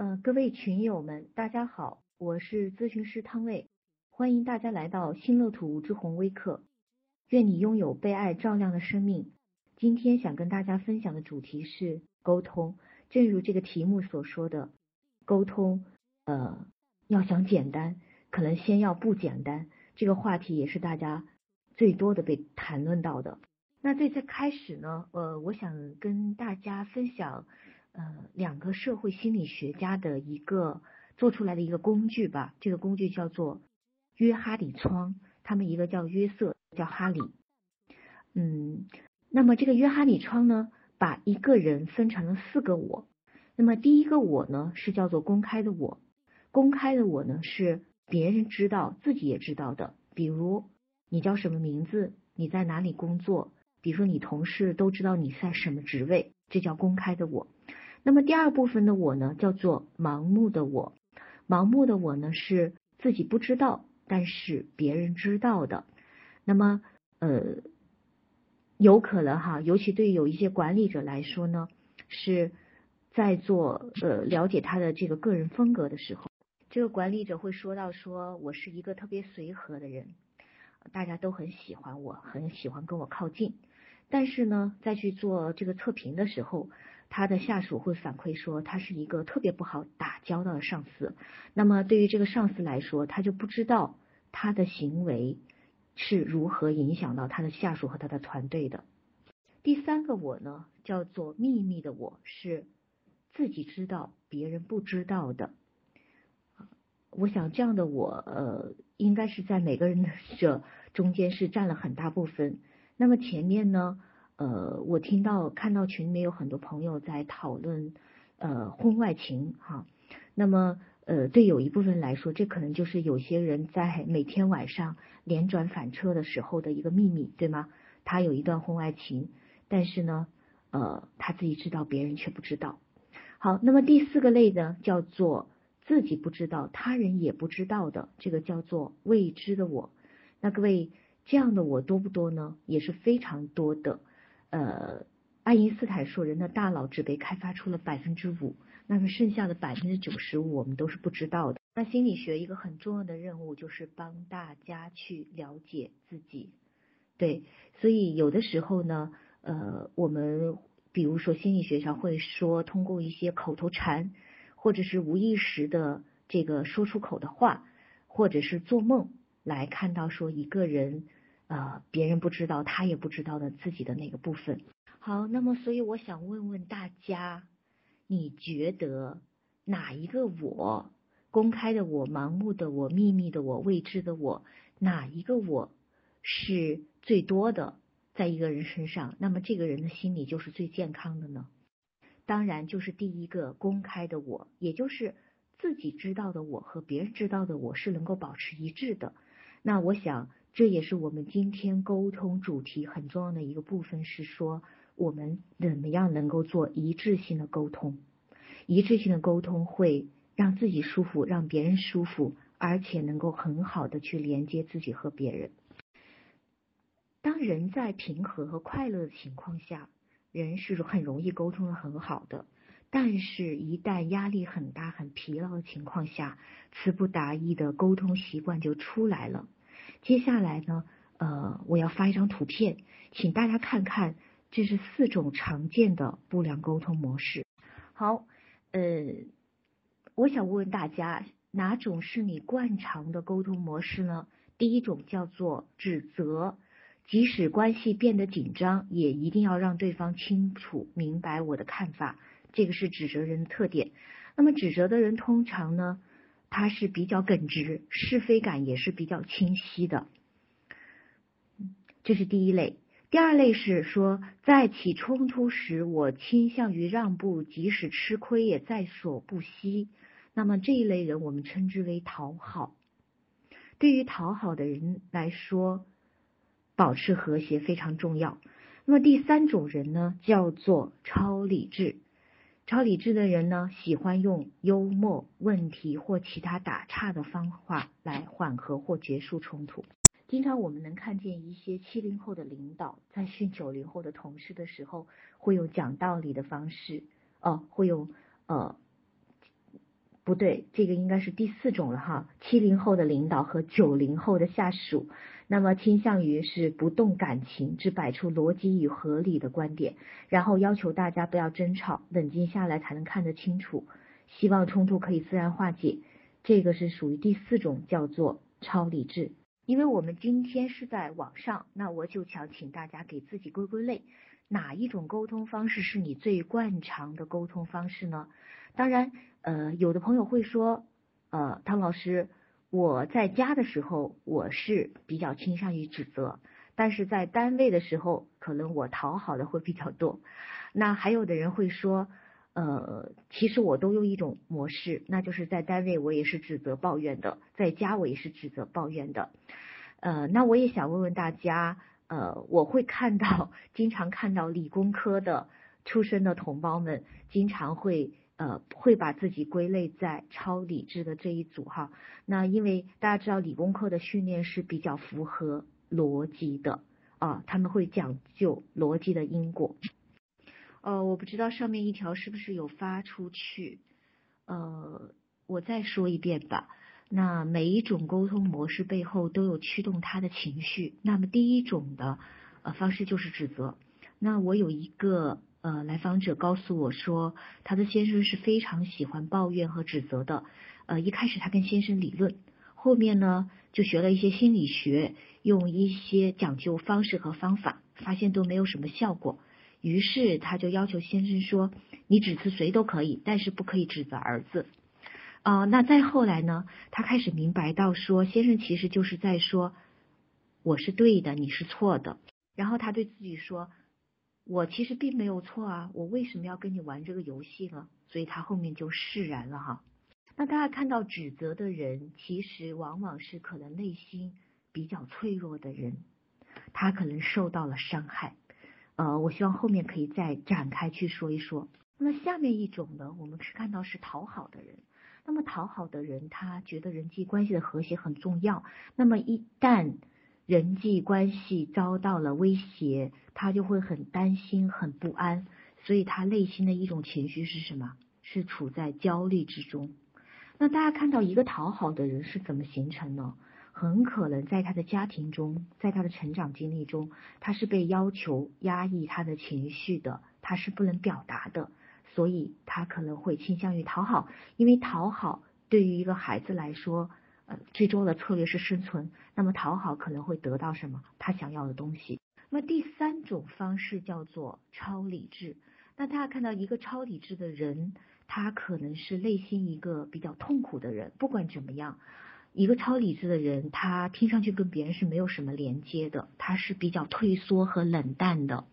呃，各位群友们，大家好，我是咨询师汤卫，欢迎大家来到新乐土之红微课。愿你拥有被爱照亮的生命。今天想跟大家分享的主题是沟通。正如这个题目所说的，沟通，呃，要想简单，可能先要不简单。这个话题也是大家最多的被谈论到的。那在这开始呢，呃，我想跟大家分享。呃，两个社会心理学家的一个做出来的一个工具吧，这个工具叫做约哈里窗，他们一个叫约瑟，叫哈里。嗯，那么这个约哈里窗呢，把一个人分成了四个我。那么第一个我呢，是叫做公开的我，公开的我呢是别人知道，自己也知道的，比如你叫什么名字，你在哪里工作，比如说你同事都知道你在什么职位，这叫公开的我。那么第二部分的我呢，叫做盲目的我。盲目的我呢，是自己不知道，但是别人知道的。那么，呃，有可能哈，尤其对有一些管理者来说呢，是在做呃了解他的这个个人风格的时候，这个管理者会说到说，我是一个特别随和的人，大家都很喜欢我，很喜欢跟我靠近。但是呢，在去做这个测评的时候，他的下属会反馈说，他是一个特别不好打交道的上司。那么对于这个上司来说，他就不知道他的行为是如何影响到他的下属和他的团队的。第三个我呢，叫做秘密的我，是自己知道别人不知道的。我想这样的我，呃，应该是在每个人的 这中间是占了很大部分。那么前面呢？呃，我听到看到群里面有很多朋友在讨论呃婚外情哈，那么呃对有一部分来说，这可能就是有些人在每天晚上连转反车的时候的一个秘密，对吗？他有一段婚外情，但是呢，呃他自己知道，别人却不知道。好，那么第四个类呢，叫做自己不知道，他人也不知道的，这个叫做未知的我。那各位这样的我多不多呢？也是非常多的。呃，爱因斯坦说，人的大脑只被开发出了百分之五，那么剩下的百分之九十五我们都是不知道的。那心理学一个很重要的任务就是帮大家去了解自己，对，所以有的时候呢，呃，我们比如说心理学上会说，通过一些口头禅，或者是无意识的这个说出口的话，或者是做梦来看到说一个人。呃，别人不知道，他也不知道的自己的那个部分。好，那么所以我想问问大家，你觉得哪一个我，公开的我、盲目的我、秘密的我、未知的我，哪一个我是最多的在一个人身上？那么这个人的心理就是最健康的呢？当然就是第一个公开的我，也就是自己知道的我和别人知道的我是能够保持一致的。那我想。这也是我们今天沟通主题很重要的一个部分，是说我们怎么样能够做一致性的沟通。一致性的沟通会让自己舒服，让别人舒服，而且能够很好的去连接自己和别人。当人在平和和快乐的情况下，人是很容易沟通的很好的。但是，一旦压力很大、很疲劳的情况下，词不达意的沟通习惯就出来了。接下来呢，呃，我要发一张图片，请大家看看，这是四种常见的不良沟通模式。好，呃，我想问问大家，哪种是你惯常的沟通模式呢？第一种叫做指责，即使关系变得紧张，也一定要让对方清楚明白我的看法，这个是指责人的特点。那么指责的人通常呢？他是比较耿直，是非感也是比较清晰的，这是第一类。第二类是说，在起冲突时，我倾向于让步，即使吃亏也在所不惜。那么这一类人，我们称之为讨好。对于讨好的人来说，保持和谐非常重要。那么第三种人呢，叫做超理智。超理智的人呢，喜欢用幽默、问题或其他打岔的方法来缓和或结束冲突。经常我们能看见一些七零后的领导在训九零后的同事的时候，会有讲道理的方式，哦，会有呃不对，这个应该是第四种了哈。七零后的领导和九零后的下属，那么倾向于是不动感情，只摆出逻辑与合理的观点，然后要求大家不要争吵，冷静下来才能看得清楚，希望冲突可以自然化解。这个是属于第四种，叫做超理智。因为我们今天是在网上，那我就想请大家给自己归归类，哪一种沟通方式是你最惯常的沟通方式呢？当然，呃，有的朋友会说，呃，汤老师，我在家的时候我是比较倾向于指责，但是在单位的时候，可能我讨好的会比较多。那还有的人会说。呃，其实我都用一种模式，那就是在单位我也是指责抱怨的，在家我也是指责抱怨的。呃，那我也想问问大家，呃，我会看到，经常看到理工科的出身的同胞们，经常会呃会把自己归类在超理智的这一组哈。那因为大家知道理工科的训练是比较符合逻辑的啊，他们会讲究逻辑的因果。呃，我不知道上面一条是不是有发出去，呃，我再说一遍吧。那每一种沟通模式背后都有驱动他的情绪。那么第一种的呃方式就是指责。那我有一个呃来访者告诉我说，他的先生是非常喜欢抱怨和指责的。呃，一开始他跟先生理论，后面呢就学了一些心理学，用一些讲究方式和方法，发现都没有什么效果。于是他就要求先生说：“你指责谁都可以，但是不可以指责儿子。”啊，那再后来呢？他开始明白到说，先生其实就是在说：“我是对的，你是错的。”然后他对自己说：“我其实并没有错啊，我为什么要跟你玩这个游戏呢？”所以他后面就释然了哈。那大家看到指责的人，其实往往是可能内心比较脆弱的人，他可能受到了伤害。呃，我希望后面可以再展开去说一说。那么下面一种呢，我们是看到是讨好的人。那么讨好的人，他觉得人际关系的和谐很重要。那么一旦人际关系遭到了威胁，他就会很担心、很不安。所以他内心的一种情绪是什么？是处在焦虑之中。那大家看到一个讨好的人是怎么形成呢？很可能在他的家庭中，在他的成长经历中，他是被要求压抑他的情绪的，他是不能表达的，所以他可能会倾向于讨好，因为讨好对于一个孩子来说，呃，最重要的策略是生存。那么讨好可能会得到什么？他想要的东西。那么第三种方式叫做超理智。那大家看到一个超理智的人，他可能是内心一个比较痛苦的人，不管怎么样。一个超理智的人，他听上去跟别人是没有什么连接的，他是比较退缩和冷淡的。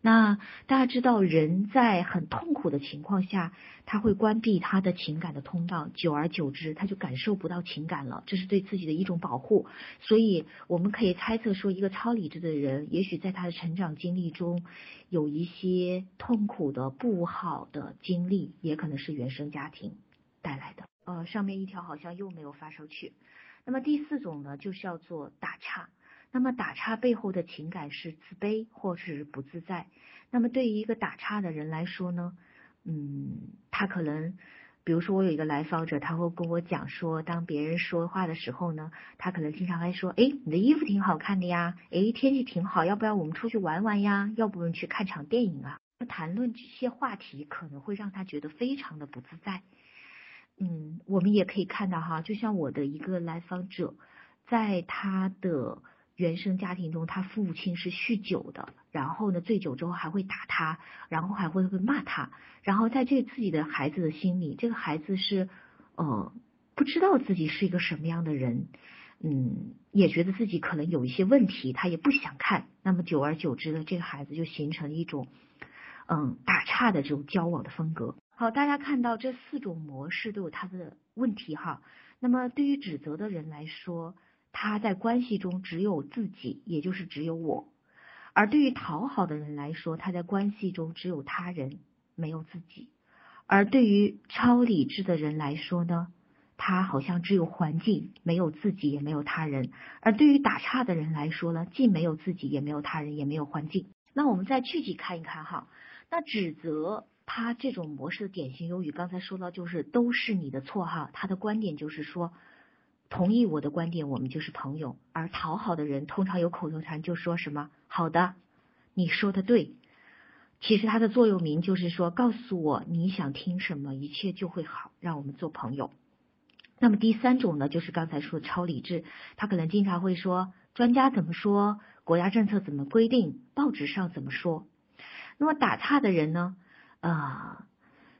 那大家知道，人在很痛苦的情况下，他会关闭他的情感的通道，久而久之，他就感受不到情感了，这是对自己的一种保护。所以我们可以猜测说，一个超理智的人，也许在他的成长经历中有一些痛苦的、不好的经历，也可能是原生家庭带来的。呃，上面一条好像又没有发出去。那么第四种呢，就是要做打岔。那么打岔背后的情感是自卑或是不自在。那么对于一个打岔的人来说呢，嗯，他可能，比如说我有一个来访者，他会跟我讲说，当别人说话的时候呢，他可能经常还说，哎，你的衣服挺好看的呀，哎，天气挺好，要不要我们出去玩玩呀？要不我们去看场电影啊？谈论这些话题可能会让他觉得非常的不自在。嗯，我们也可以看到哈，就像我的一个来访者，在他的原生家庭中，他父亲是酗酒的，然后呢，醉酒之后还会打他，然后还会会骂他，然后在这自己的孩子的心里，这个孩子是呃不知道自己是一个什么样的人，嗯，也觉得自己可能有一些问题，他也不想看，那么久而久之的，这个孩子就形成一种嗯打岔的这种交往的风格。好，大家看到这四种模式都有它的问题哈。那么对于指责的人来说，他在关系中只有自己，也就是只有我；而对于讨好的人来说，他在关系中只有他人，没有自己；而对于超理智的人来说呢，他好像只有环境，没有自己，也没有他人；而对于打岔的人来说呢，既没有自己，也没有他人，也没有环境。那我们再具体看一看哈，那指责。他这种模式的典型用语，刚才说到就是都是你的错哈。他的观点就是说，同意我的观点，我们就是朋友。而讨好的人通常有口头禅，就说什么好的，你说的对。其实它的座右铭就是说，告诉我你想听什么，一切就会好，让我们做朋友。那么第三种呢，就是刚才说的超理智，他可能经常会说专家怎么说，国家政策怎么规定，报纸上怎么说。那么打岔的人呢，呃，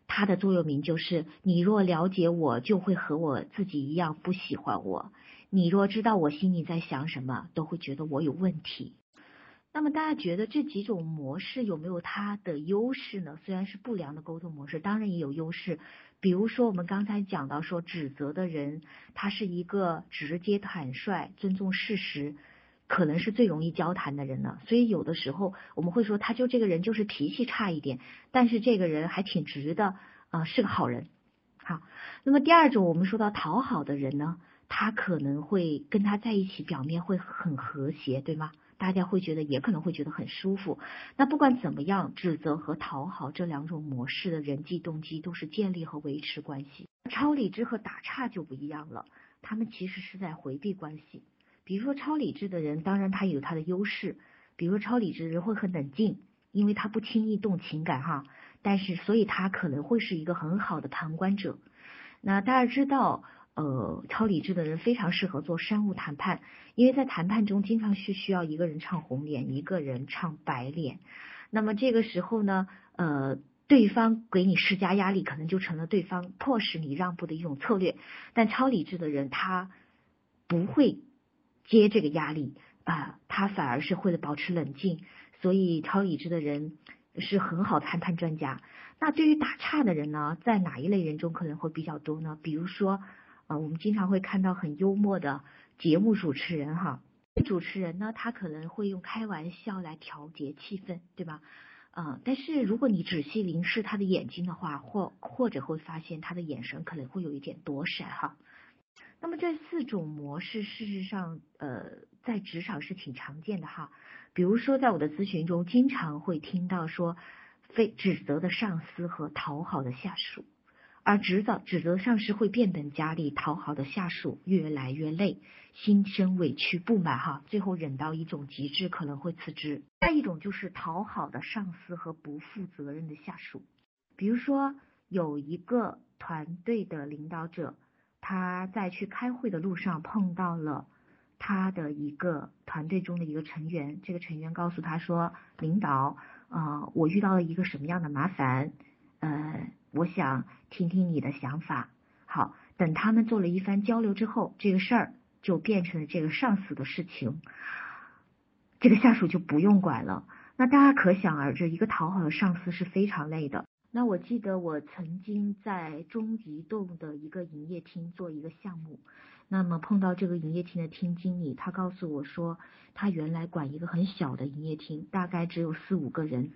他的座右铭就是你若了解我，就会和我自己一样不喜欢我；你若知道我心里在想什么，都会觉得我有问题。那么大家觉得这几种模式有没有它的优势呢？虽然是不良的沟通模式，当然也有优势。比如说我们刚才讲到说，指责的人他是一个直接坦率、尊重事实，可能是最容易交谈的人呢。所以有的时候我们会说，他就这个人就是脾气差一点，但是这个人还挺直的啊，是个好人。好，那么第二种我们说到讨好的人呢，他可能会跟他在一起，表面会很和谐，对吗？大家会觉得，也可能会觉得很舒服。那不管怎么样，指责和讨好这两种模式的人际动机都是建立和维持关系。超理智和打岔就不一样了，他们其实是在回避关系。比如说超理智的人，当然他有他的优势，比如说超理智的人会很冷静，因为他不轻易动情感哈。但是所以他可能会是一个很好的旁观者。那大家知道。呃，超理智的人非常适合做商务谈判，因为在谈判中经常是需要一个人唱红脸，一个人唱白脸。那么这个时候呢，呃，对方给你施加压力，可能就成了对方迫使你让步的一种策略。但超理智的人他不会接这个压力啊，他反而是会保持冷静。所以超理智的人是很好的谈判专家。那对于打岔的人呢，在哪一类人中可能会比较多呢？比如说。啊，我们经常会看到很幽默的节目主持人哈，主持人呢，他可能会用开玩笑来调节气氛，对吧？啊，但是如果你仔细凝视他的眼睛的话，或或者会发现他的眼神可能会有一点躲闪哈。那么这四种模式，事实上，呃，在职场是挺常见的哈。比如说，在我的咨询中，经常会听到说，非指责的上司和讨好的下属。而指责指责上司会变本加厉，讨好的下属越来越累，心生委屈不满哈，最后忍到一种极致，可能会辞职。再一种就是讨好的上司和不负责任的下属，比如说有一个团队的领导者，他在去开会的路上碰到了他的一个团队中的一个成员，这个成员告诉他说：“领导，呃，我遇到了一个什么样的麻烦？”呃。我想听听你的想法。好，等他们做了一番交流之后，这个事儿就变成了这个上司的事情，这个下属就不用管了。那大家可想而知，一个讨好的上司是非常累的。那我记得我曾经在中移动的一个营业厅做一个项目，那么碰到这个营业厅的厅经理，他告诉我说，他原来管一个很小的营业厅，大概只有四五个人，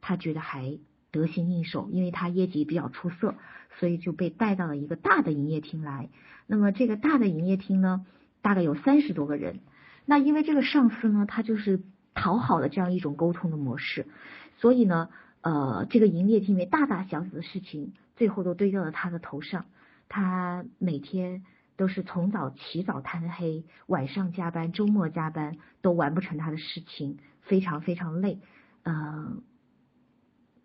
他觉得还。得心应手，因为他业绩比较出色，所以就被带到了一个大的营业厅来。那么这个大的营业厅呢，大概有三十多个人。那因为这个上司呢，他就是讨好的这样一种沟通的模式，所以呢，呃，这个营业厅里面大大小小的事情，最后都堆到了他的头上。他每天都是从早起早贪黑，晚上加班，周末加班，都完不成他的事情，非常非常累。嗯。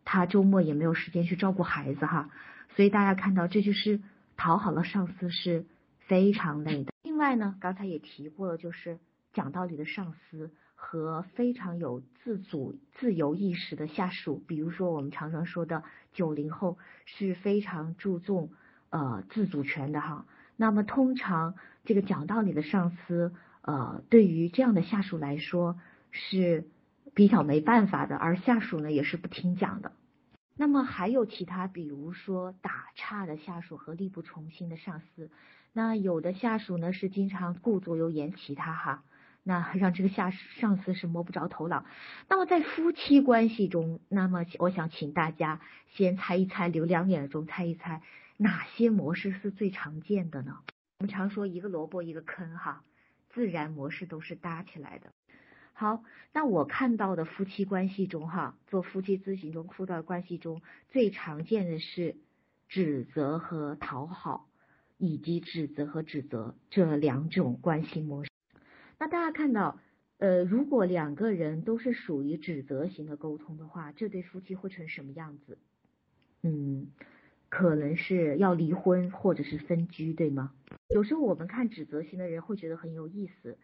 他周末也没有时间去照顾孩子哈，所以大家看到这就是讨好了上司是非常累的。另外呢，刚才也提过了，就是讲道理的上司和非常有自主自由意识的下属，比如说我们常常说的九零后是非常注重呃自主权的哈。那么通常这个讲道理的上司呃对于这样的下属来说是。比较没办法的，而下属呢也是不听讲的。那么还有其他，比如说打岔的下属和力不从心的上司。那有的下属呢是经常顾左右言其他哈，那让这个下上司是摸不着头脑。那么在夫妻关系中，那么我想请大家先猜一猜，留两眼中猜一猜哪些模式是最常见的呢？我们常说一个萝卜一个坑哈，自然模式都是搭起来的。好，那我看到的夫妻关系中，哈，做夫妻咨询中，夫妻关系中最常见的是指责和讨好，以及指责和指责这两种关系模式。大家看到，呃，如果两个人都是属于指责型的沟通的话，这对夫妻会成什么样子？嗯，可能是要离婚或者是分居，对吗？有时候我们看指责型的人会觉得很有意思。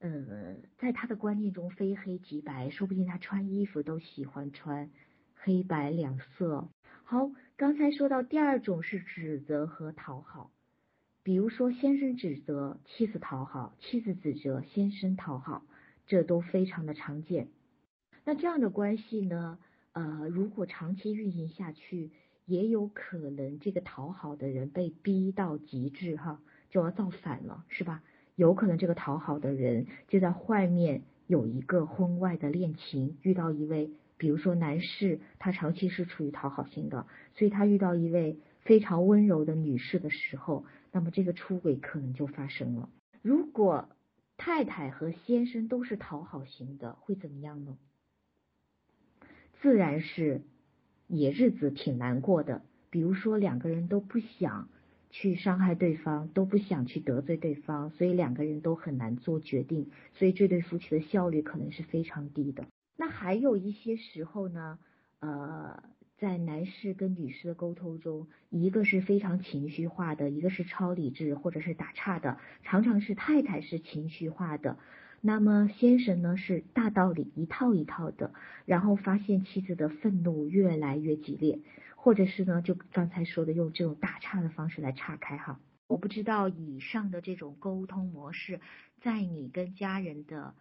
呃，在他的观念中，非黑即白，说不定他穿衣服都喜欢穿黑白两色。好，刚才说到第二种是指责和讨好，比如说先生指责妻子讨好，妻子指责先生讨好，这都非常的常见。那这样的关系呢，呃，如果长期运行下去，也有可能这个讨好的人被逼到极致，哈，就要造反了，是吧？有可能这个讨好的人就在外面有一个婚外的恋情，遇到一位，比如说男士，他长期是处于讨好型的，所以他遇到一位非常温柔的女士的时候，那么这个出轨可能就发生了。如果太太和先生都是讨好型的，会怎么样呢？自然是也日子挺难过的。比如说两个人都不想。去伤害对方都不想去得罪对方，所以两个人都很难做决定，所以这对夫妻的效率可能是非常低的。那还有一些时候呢，呃，在男士跟女士的沟通中，一个是非常情绪化的，一个是超理智或者是打岔的，常常是太太是情绪化的。那么先生呢是大道理一套一套的，然后发现妻子的愤怒越来越激烈，或者是呢就刚才说的用这种打岔的方式来岔开哈。我不知道以上的这种沟通模式，在你跟家人的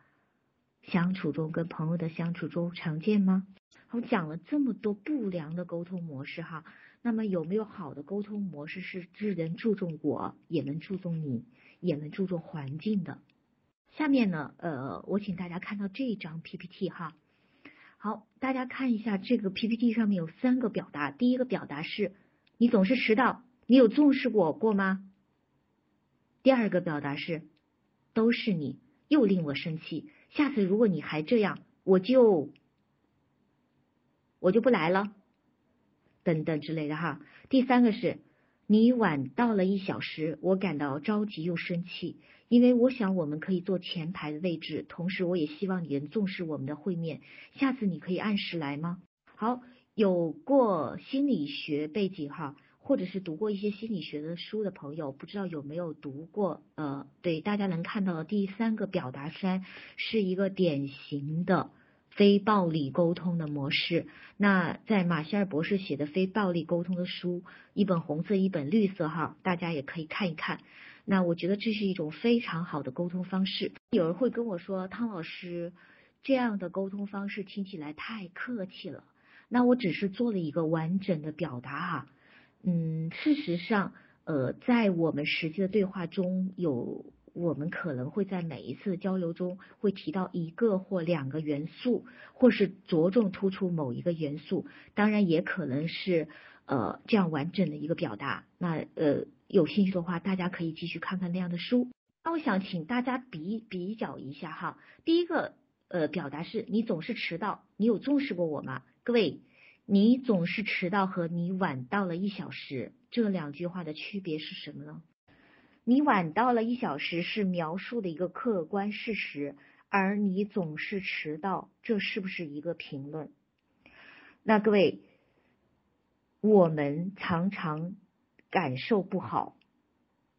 相处中、跟朋友的相处中常见吗？我讲了这么多不良的沟通模式哈，那么有没有好的沟通模式是只能注重我，也能注重你，也能注重环境的？下面呢，呃，我请大家看到这一张 PPT 哈。好，大家看一下这个 PPT 上面有三个表达。第一个表达是，你总是迟到，你有重视过过吗？第二个表达是，都是你，又令我生气。下次如果你还这样，我就我就不来了，等等之类的哈。第三个是。你晚到了一小时，我感到着急又生气，因为我想我们可以坐前排的位置，同时我也希望你能重视我们的会面。下次你可以按时来吗？好，有过心理学背景哈，或者是读过一些心理学的书的朋友，不知道有没有读过？呃，对，大家能看到的第三个表达山是一个典型的。非暴力沟通的模式。那在马歇尔博士写的非暴力沟通的书，一本红色，一本绿色，哈，大家也可以看一看。那我觉得这是一种非常好的沟通方式。有人会跟我说，汤老师，这样的沟通方式听起来太客气了。那我只是做了一个完整的表达哈。嗯，事实上，呃，在我们实际的对话中有。我们可能会在每一次交流中会提到一个或两个元素，或是着重突出某一个元素，当然也可能是呃这样完整的一个表达。那呃有兴趣的话，大家可以继续看看那样的书。那我想请大家比比较一下哈，第一个呃表达是你总是迟到，你有重视过我吗？各位，你总是迟到和你晚到了一小时这两句话的区别是什么呢？你晚到了一小时是描述的一个客观事实，而你总是迟到，这是不是一个评论？那各位，我们常常感受不好，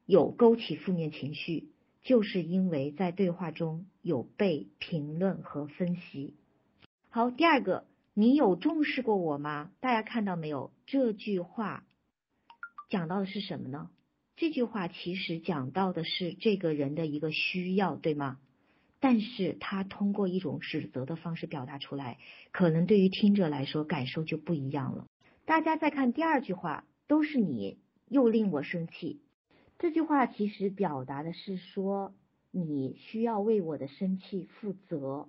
有勾起负面情绪，就是因为在对话中有被评论和分析。好，第二个，你有重视过我吗？大家看到没有？这句话讲到的是什么呢？这句话其实讲到的是这个人的一个需要，对吗？但是他通过一种指责的方式表达出来，可能对于听者来说感受就不一样了。大家再看第二句话，都是你又令我生气。这句话其实表达的是说你需要为我的生气负责，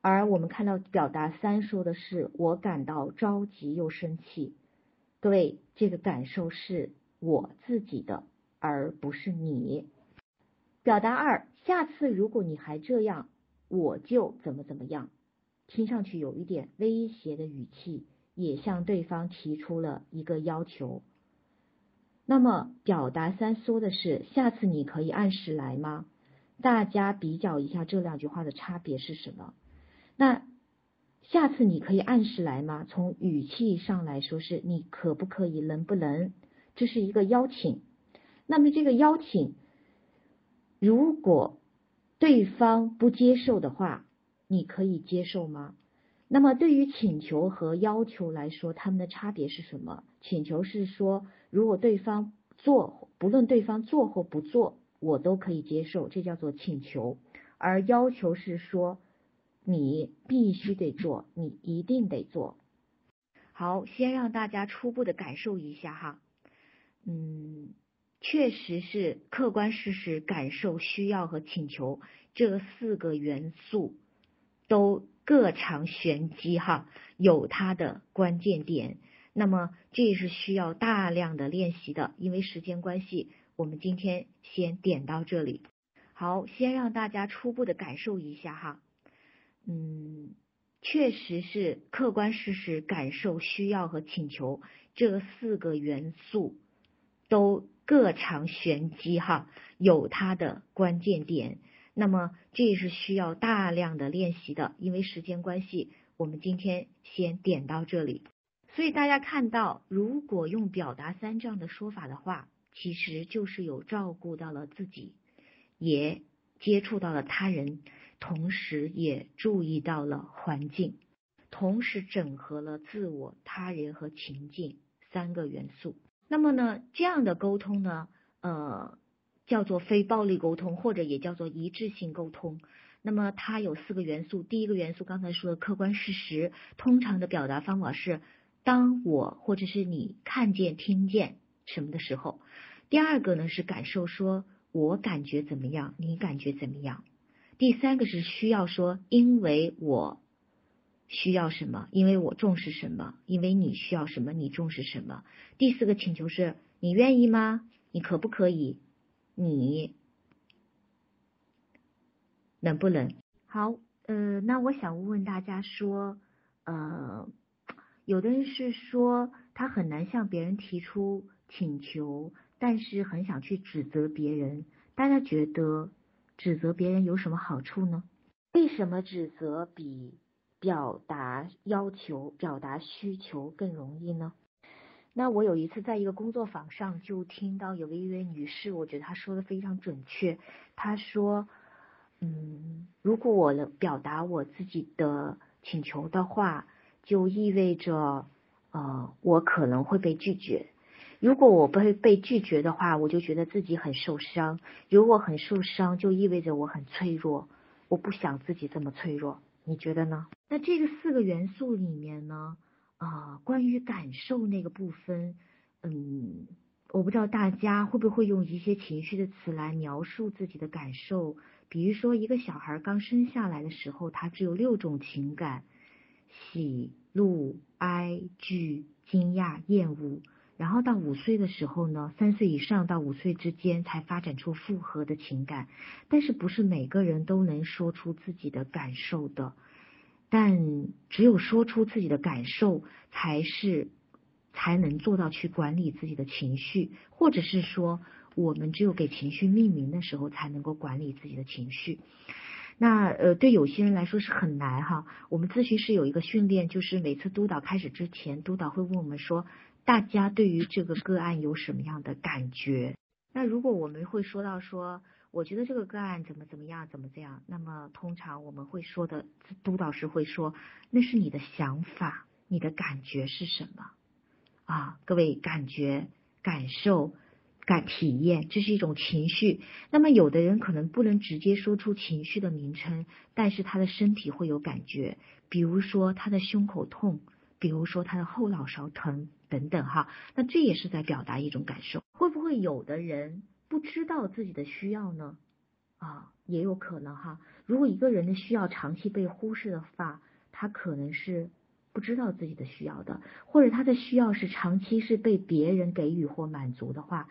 而我们看到表达三说的是我感到着急又生气。各位，这个感受是我自己的。而不是你。表达二，下次如果你还这样，我就怎么怎么样，听上去有一点威胁的语气，也向对方提出了一个要求。那么表达三说的是下次你可以按时来吗？大家比较一下这两句话的差别是什么？那下次你可以按时来吗？从语气上来说是你可不可以，能不能？这是一个邀请。那么这个邀请，如果对方不接受的话，你可以接受吗？那么对于请求和要求来说，他们的差别是什么？请求是说，如果对方做，不论对方做或不做。我都可以接受，这叫做请求；而要求是说你必须得做，你一定得做。好，先让大家初步的感受一下哈，嗯，确实是客观事实、感受、需要和请求这四个元素都各藏玄机哈，有它的关键点。那么这也是需要大量的练习的，因为时间关系。我们今天先点到这里，好，先让大家初步的感受一下哈，嗯，确实是客观事实、感受、需要和请求这四个元素都各藏玄机哈，有它的关键点。那么这也是需要大量的练习的，因为时间关系，我们今天先点到这里。所以大家看到，如果用表达三这样的说法的话。其实就是有照顾到了自己，也接触到了他人，同时也注意到了环境，同时整合了自我、他人和情境三个元素。那么呢，这样的沟通呢，呃，叫做非暴力沟通，或者也叫做一致性沟通。那么它有四个元素，第一个元素刚才说的客观事实，通常的表达方法是当我或者是你看见、听见。什么的时候？第二个呢是感受，说我感觉怎么样，你感觉怎么样？第三个是需要说，因为我需要什么，因为我重视什么，因为你需要什么，你重视什么？第四个请求是你愿意吗？你可不可以？你能不能？好，呃，那我想问问大家说，呃，有的人是说他很难向别人提出。请求，但是很想去指责别人。大家觉得指责别人有什么好处呢？为什么指责比表达要求、表达需求更容易呢？那我有一次在一个工作坊上就听到有位一位女士，我觉得她说的非常准确。她说：“嗯，如果我能表达我自己的请求的话，就意味着呃，我可能会被拒绝。”如果我被被拒绝的话，我就觉得自己很受伤。如果很受伤，就意味着我很脆弱。我不想自己这么脆弱，你觉得呢？那这个四个元素里面呢，啊，关于感受那个部分，嗯，我不知道大家会不会用一些情绪的词来描述自己的感受。比如说，一个小孩刚生下来的时候，他只有六种情感：喜、怒、哀、惧、惊讶、厌恶。然后到五岁的时候呢，三岁以上到五岁之间才发展出复合的情感，但是不是每个人都能说出自己的感受的，但只有说出自己的感受，才是才能做到去管理自己的情绪，或者是说，我们只有给情绪命名的时候，才能够管理自己的情绪。那呃，对有些人来说是很难哈。我们咨询师有一个训练，就是每次督导开始之前，督导会问我们说。大家对于这个个案有什么样的感觉？那如果我们会说到说，我觉得这个个案怎么怎么样，怎么这样，那么通常我们会说的督导师会说，那是你的想法，你的感觉是什么？啊，各位感觉、感受、感体验，这是一种情绪。那么有的人可能不能直接说出情绪的名称，但是他的身体会有感觉，比如说他的胸口痛。比如说他的后脑勺疼等等哈，那这也是在表达一种感受。会不会有的人不知道自己的需要呢？啊，也有可能哈。如果一个人的需要长期被忽视的话，他可能是不知道自己的需要的，或者他的需要是长期是被别人给予或满足的话，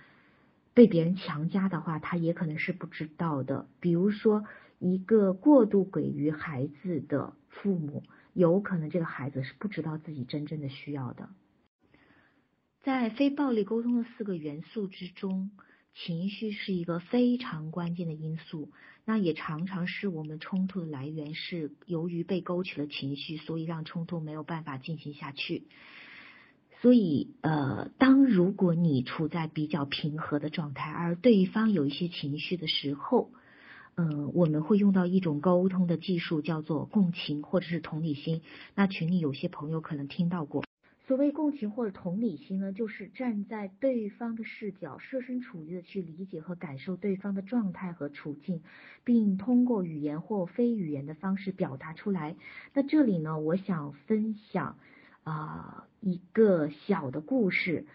被别人强加的话，他也可能是不知道的。比如说一个过度给予孩子的父母，有可能这个孩子是不知道自己真正的需要的。在非暴力沟通的四个元素之中，情绪是一个非常关键的因素，那也常常是我们冲突的来源，是由于被勾起了情绪，所以让冲突没有办法进行下去。所以，呃，当如果你处在比较平和的状态，而对方有一些情绪的时候，嗯，我们会用到一种沟通的技术，叫做共情或者是同理心。那群里有些朋友可能听到过。所谓共情或者同理心呢，就是站在对方的视角，设身处地的去理解和感受对方的状态和处境，并通过语言或非语言的方式表达出来。那这里呢，我想分享啊一个小的故事。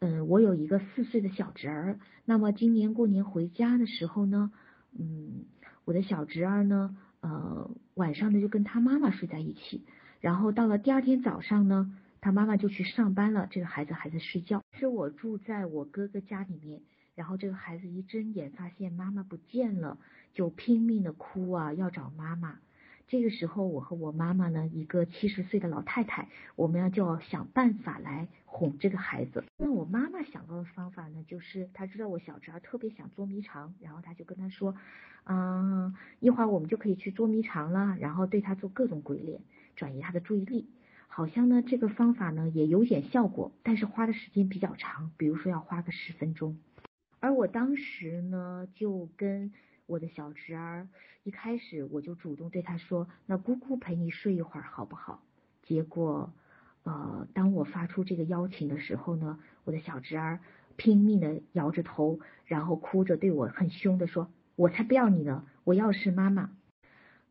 嗯，我有一个四岁的小侄儿，那么今年过年回家的时候呢，嗯，我的小侄儿呢，呃，晚上呢就跟他妈妈睡在一起，然后到了第二天早上呢。他妈妈就去上班了，这个孩子还在睡觉。是我住在我哥哥家里面，然后这个孩子一睁眼发现妈妈不见了，就拼命的哭啊，要找妈妈。这个时候，我和我妈妈呢，一个七十岁的老太太，我们要就要想办法来哄这个孩子。那我妈妈想到的方法呢，就是她知道我小侄儿特别想捉迷藏，然后她就跟他说，嗯，一会儿我们就可以去捉迷藏了，然后对他做各种鬼脸，转移他的注意力。好像呢，这个方法呢也有点效果，但是花的时间比较长，比如说要花个十分钟。而我当时呢，就跟我的小侄儿，一开始我就主动对他说：“那姑姑陪你睡一会儿好不好？”结果，呃，当我发出这个邀请的时候呢，我的小侄儿拼命的摇着头，然后哭着对我很凶的说：“我才不要你呢，我要是妈妈。”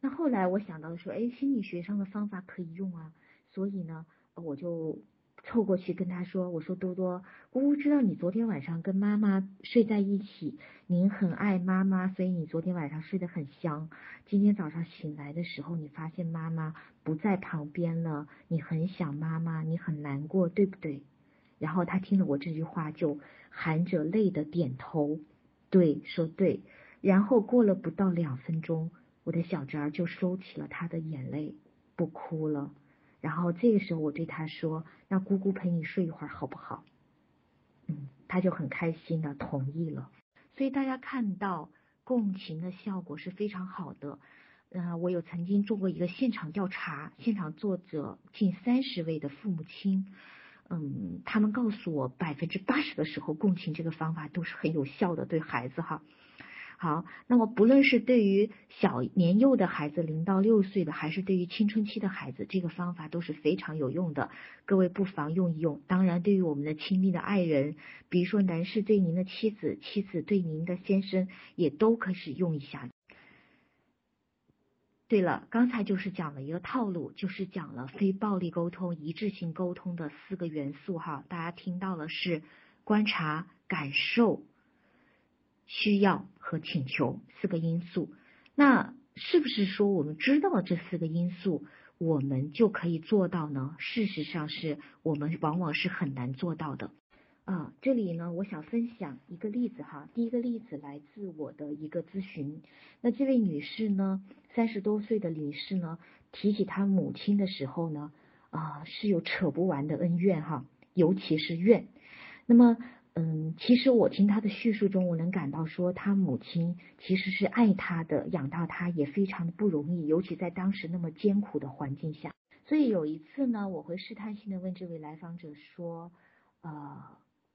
那后来我想到说，哎，心理学上的方法可以用啊。所以呢，我就凑过去跟他说：“我说多多，姑姑知道你昨天晚上跟妈妈睡在一起，您很爱妈妈，所以你昨天晚上睡得很香。今天早上醒来的时候，你发现妈妈不在旁边了，你很想妈妈，你很难过，对不对？”然后他听了我这句话，就含着泪的点头，对，说对。然后过了不到两分钟，我的小侄儿就收起了他的眼泪，不哭了。然后这个时候，我对他说：“让姑姑陪你睡一会儿，好不好？”嗯，他就很开心的同意了。所以大家看到共情的效果是非常好的。嗯，我有曾经做过一个现场调查，现场作者近三十位的父母亲，嗯，他们告诉我，百分之八十的时候，共情这个方法都是很有效的，对孩子哈。好，那么不论是对于小年幼的孩子，零到六岁的，还是对于青春期的孩子，这个方法都是非常有用的。各位不妨用一用。当然，对于我们的亲密的爱人，比如说男士对您的妻子，妻子对您的先生，也都可以用一下。对了，刚才就是讲了一个套路，就是讲了非暴力沟通、一致性沟通的四个元素哈。大家听到了是观察、感受。需要和请求四个因素，那是不是说我们知道这四个因素，我们就可以做到呢？事实上是我们往往是很难做到的啊。这里呢，我想分享一个例子哈。第一个例子来自我的一个咨询，那这位女士呢，三十多岁的女士呢，提起她母亲的时候呢，啊，是有扯不完的恩怨哈，尤其是怨。那么。嗯，其实我听他的叙述中，我能感到说他母亲其实是爱他的，养到他也非常的不容易，尤其在当时那么艰苦的环境下。所以有一次呢，我会试探性的问这位来访者说：“呃，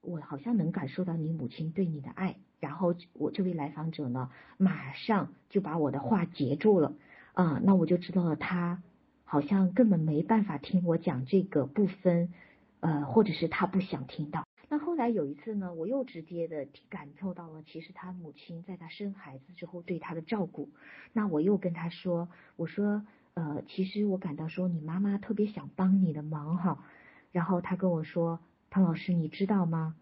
我好像能感受到你母亲对你的爱。”然后我这位来访者呢，马上就把我的话截住了啊，那我就知道了他好像根本没办法听我讲这个部分，呃，或者是他不想听到。那后来有一次呢，我又直接的感受到了，其实他母亲在他生孩子之后对他的照顾。那我又跟他说，我说，呃，其实我感到说你妈妈特别想帮你的忙哈。然后他跟我说，唐老师，你知道吗？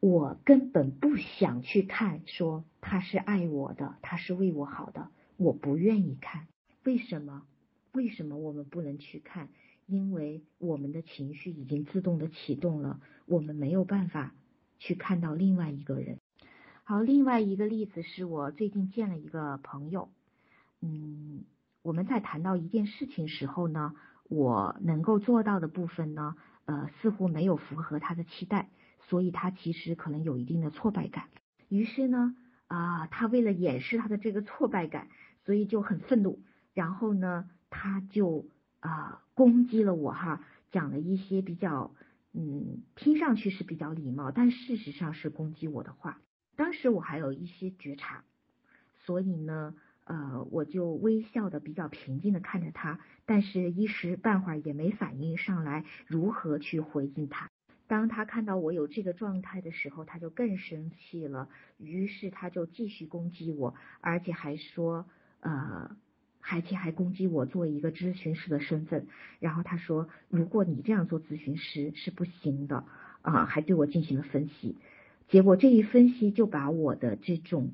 我根本不想去看，说他是爱我的，他是为我好的，我不愿意看。为什么？为什么我们不能去看？因为我们的情绪已经自动的启动了，我们没有办法去看到另外一个人。好，另外一个例子是我最近见了一个朋友，嗯，我们在谈到一件事情时候呢，我能够做到的部分呢，呃，似乎没有符合他的期待，所以他其实可能有一定的挫败感。于是呢，啊，他为了掩饰他的这个挫败感，所以就很愤怒，然后呢，他就啊攻击了我哈，讲了一些比较嗯听上去是比较礼貌，但事实上是攻击我的话。当时我还有一些觉察，所以呢。呃，我就微笑的比较平静的看着他，但是一时半会儿也没反应上来如何去回应他。当他看到我有这个状态的时候，他就更生气了，于是他就继续攻击我，而且还说，呃，而且还攻击我作为一个咨询师的身份。然后他说，如果你这样做咨询师是不行的啊，还对我进行了分析。结果这一分析就把我的这种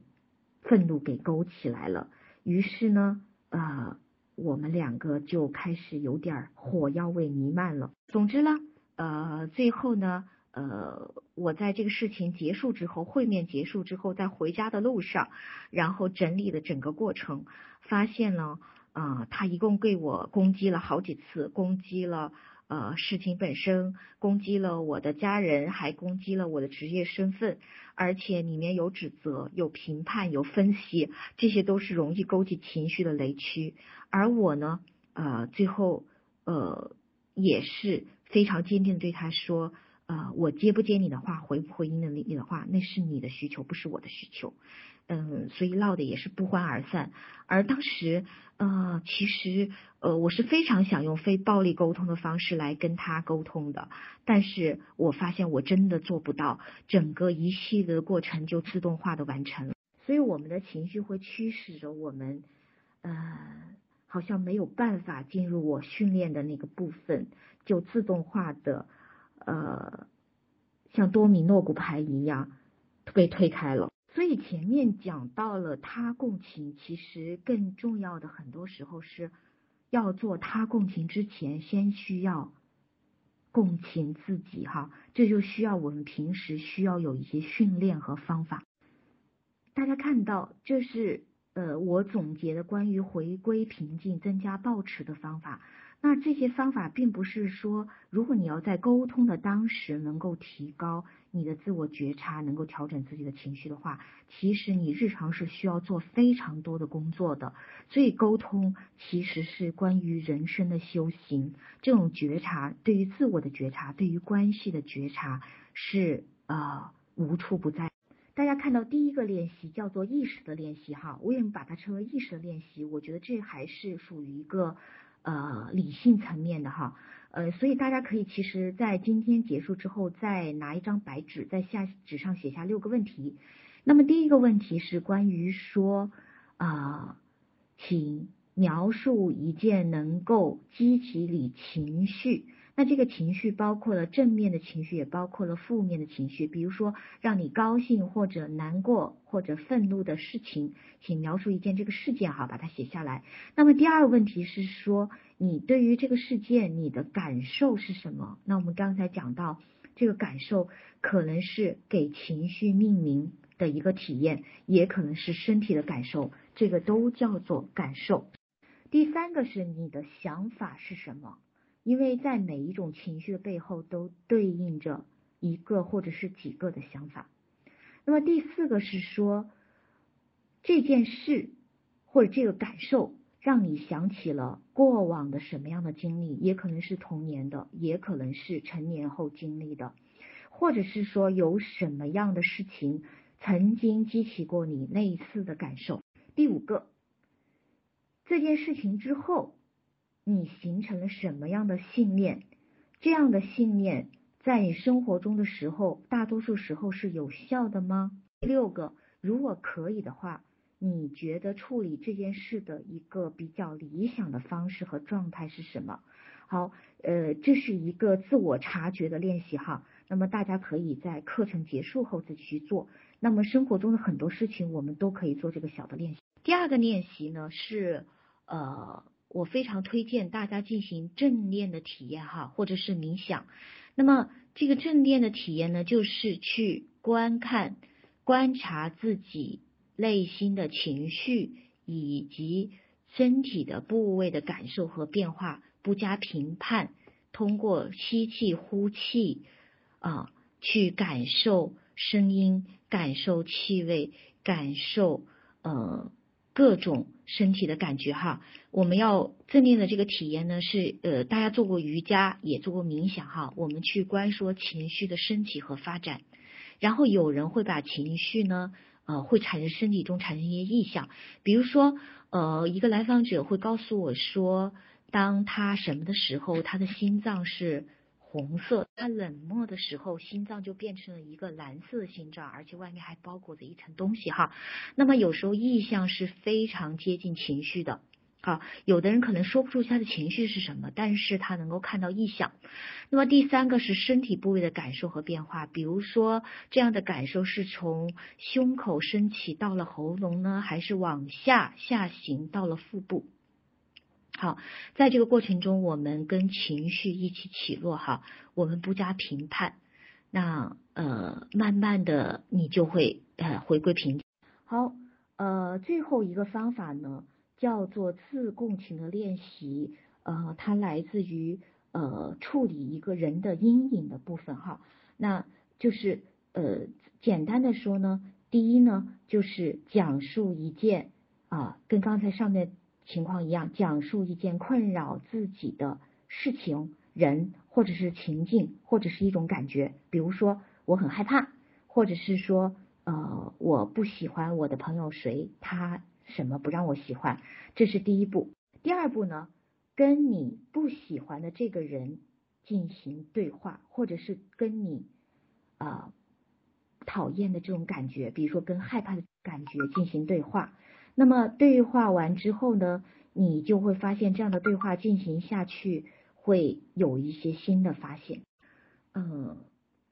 愤怒给勾起来了。于是呢，呃，我们两个就开始有点火药味弥漫了。总之呢，呃，最后呢，呃，我在这个事情结束之后，会面结束之后，在回家的路上，然后整理了整个过程，发现呢，啊，他一共对我攻击了好几次，攻击了。呃，事情本身攻击了我的家人，还攻击了我的职业身份，而且里面有指责、有评判、有分析，这些都是容易勾起情绪的雷区。而我呢，呃，最后呃也是非常坚定的对他说，呃，我接不接你的话，回不回应的你的话，那是你的需求，不是我的需求。嗯，所以闹的也是不欢而散。而当时，呃，其实，呃，我是非常想用非暴力沟通的方式来跟他沟通的，但是我发现我真的做不到，整个一系列的过程就自动化的完成了。所以我们的情绪会驱使着我们，呃，好像没有办法进入我训练的那个部分，就自动化的，呃，像多米诺骨牌一样被推开了。所以前面讲到了他共情，其实更重要的很多时候是要做他共情之前，先需要共情自己哈，这就需要我们平时需要有一些训练和方法。大家看到，这是呃我总结的关于回归平静、增加抱持的方法。那这些方法并不是说，如果你要在沟通的当时能够提高你的自我觉察，能够调整自己的情绪的话，其实你日常是需要做非常多的工作的。所以沟通其实是关于人生的修行，这种觉察对于自我的觉察，对于关系的觉察是呃无处不在。大家看到第一个练习叫做意识的练习哈，我也把它称为意识的练习，我觉得这还是属于一个。呃，理性层面的哈，呃，所以大家可以其实，在今天结束之后，再拿一张白纸，在下纸上写下六个问题。那么第一个问题是关于说，啊，请描述一件能够激起你情绪。那这个情绪包括了正面的情绪，也包括了负面的情绪。比如说，让你高兴或者难过或者愤怒的事情，请描述一件这个事件，哈，把它写下来。那么第二个问题是说，你对于这个事件你的感受是什么？那我们刚才讲到，这个感受可能是给情绪命名的一个体验，也可能是身体的感受，这个都叫做感受。第三个是你的想法是什么？因为在每一种情绪的背后，都对应着一个或者是几个的想法。那么第四个是说，这件事或者这个感受让你想起了过往的什么样的经历，也可能是童年的，也可能是成年后经历的，或者是说有什么样的事情曾经激起过你类似的感受。第五个，这件事情之后。你形成了什么样的信念？这样的信念在你生活中的时候，大多数时候是有效的吗？第六个，如果可以的话，你觉得处理这件事的一个比较理想的方式和状态是什么？好，呃，这是一个自我察觉的练习哈。那么大家可以在课程结束后自己去做。那么生活中的很多事情，我们都可以做这个小的练习。第二个练习呢是呃。我非常推荐大家进行正念的体验哈，或者是冥想。那么这个正念的体验呢，就是去观看、观察自己内心的情绪以及身体的部位的感受和变化，不加评判，通过吸气、呼气啊，去感受声音，感受气味，感受呃各种身体的感觉哈。我们要正念的这个体验呢，是呃大家做过瑜伽，也做过冥想哈。我们去观说情绪的升起和发展，然后有人会把情绪呢。呃，会产生身体中产生一些意象，比如说，呃，一个来访者会告诉我说，当他什么的时候，他的心脏是红色；他冷漠的时候，心脏就变成了一个蓝色的心脏，而且外面还包裹着一层东西哈。那么有时候意象是非常接近情绪的。好，有的人可能说不出他的情绪是什么，但是他能够看到意象。那么第三个是身体部位的感受和变化，比如说这样的感受是从胸口升起到了喉咙呢，还是往下下行到了腹部？好，在这个过程中，我们跟情绪一起起落哈，我们不加评判，那呃，慢慢的你就会呃回归平静。好，呃，最后一个方法呢？叫做自共情的练习，呃，它来自于呃处理一个人的阴影的部分哈，那就是呃简单的说呢，第一呢就是讲述一件啊跟刚才上面情况一样，讲述一件困扰自己的事情、人或者是情境或者是一种感觉，比如说我很害怕，或者是说呃我不喜欢我的朋友谁他。什么不让我喜欢？这是第一步。第二步呢？跟你不喜欢的这个人进行对话，或者是跟你啊讨厌的这种感觉，比如说跟害怕的感觉进行对话。那么对话完之后呢，你就会发现这样的对话进行下去会有一些新的发现。嗯，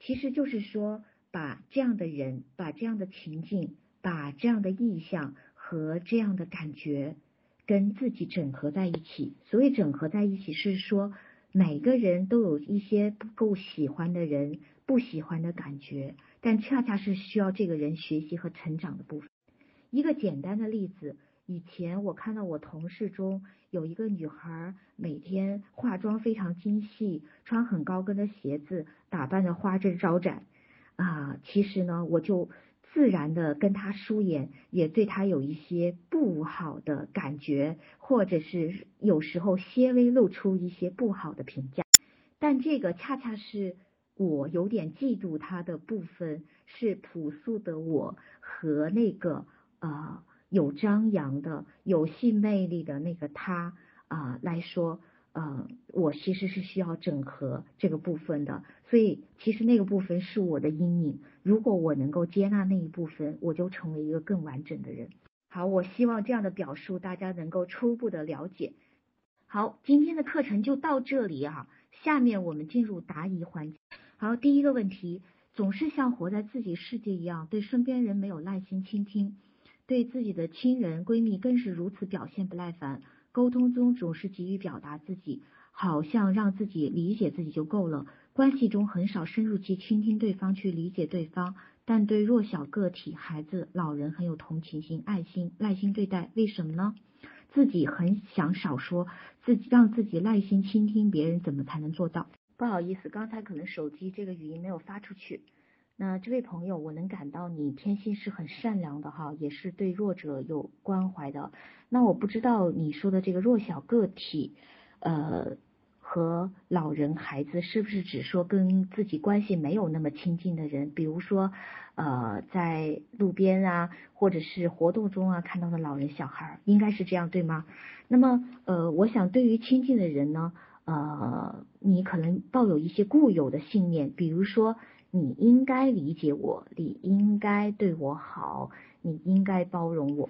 其实就是说把这样的人、把这样的情境、把这样的意象。和这样的感觉跟自己整合在一起，所谓整合在一起是说每个人都有一些不够喜欢的人、不喜欢的感觉，但恰恰是需要这个人学习和成长的部分。一个简单的例子，以前我看到我同事中有一个女孩，每天化妆非常精细，穿很高跟的鞋子，打扮的花枝招展啊，其实呢，我就。自然的跟她疏远，也对她有一些不好的感觉，或者是有时候些微露出一些不好的评价。但这个恰恰是我有点嫉妒他的部分，是朴素的我和那个呃有张扬的、有性魅力的那个他啊来说。呃，我其实是需要整合这个部分的，所以其实那个部分是我的阴影。如果我能够接纳那一部分，我就成为一个更完整的人。好，我希望这样的表述大家能够初步的了解。好，今天的课程就到这里啊，下面我们进入答疑环节。好，第一个问题，总是像活在自己世界一样，对身边人没有耐心倾听，对自己的亲人闺蜜更是如此表现不耐烦。沟通中总是急于表达自己，好像让自己理解自己就够了。关系中很少深入去倾听对方，去理解对方。但对弱小个体、孩子、老人很有同情心、爱心、耐心对待。为什么呢？自己很想少说，自己让自己耐心倾听别人，怎么才能做到？不好意思，刚才可能手机这个语音没有发出去。那这位朋友，我能感到你天性是很善良的哈，也是对弱者有关怀的。那我不知道你说的这个弱小个体，呃，和老人、孩子是不是只说跟自己关系没有那么亲近的人？比如说，呃，在路边啊，或者是活动中啊看到的老人、小孩，应该是这样对吗？那么，呃，我想对于亲近的人呢，呃，你可能抱有一些固有的信念，比如说。你应该理解我，你应该对我好，你应该包容我。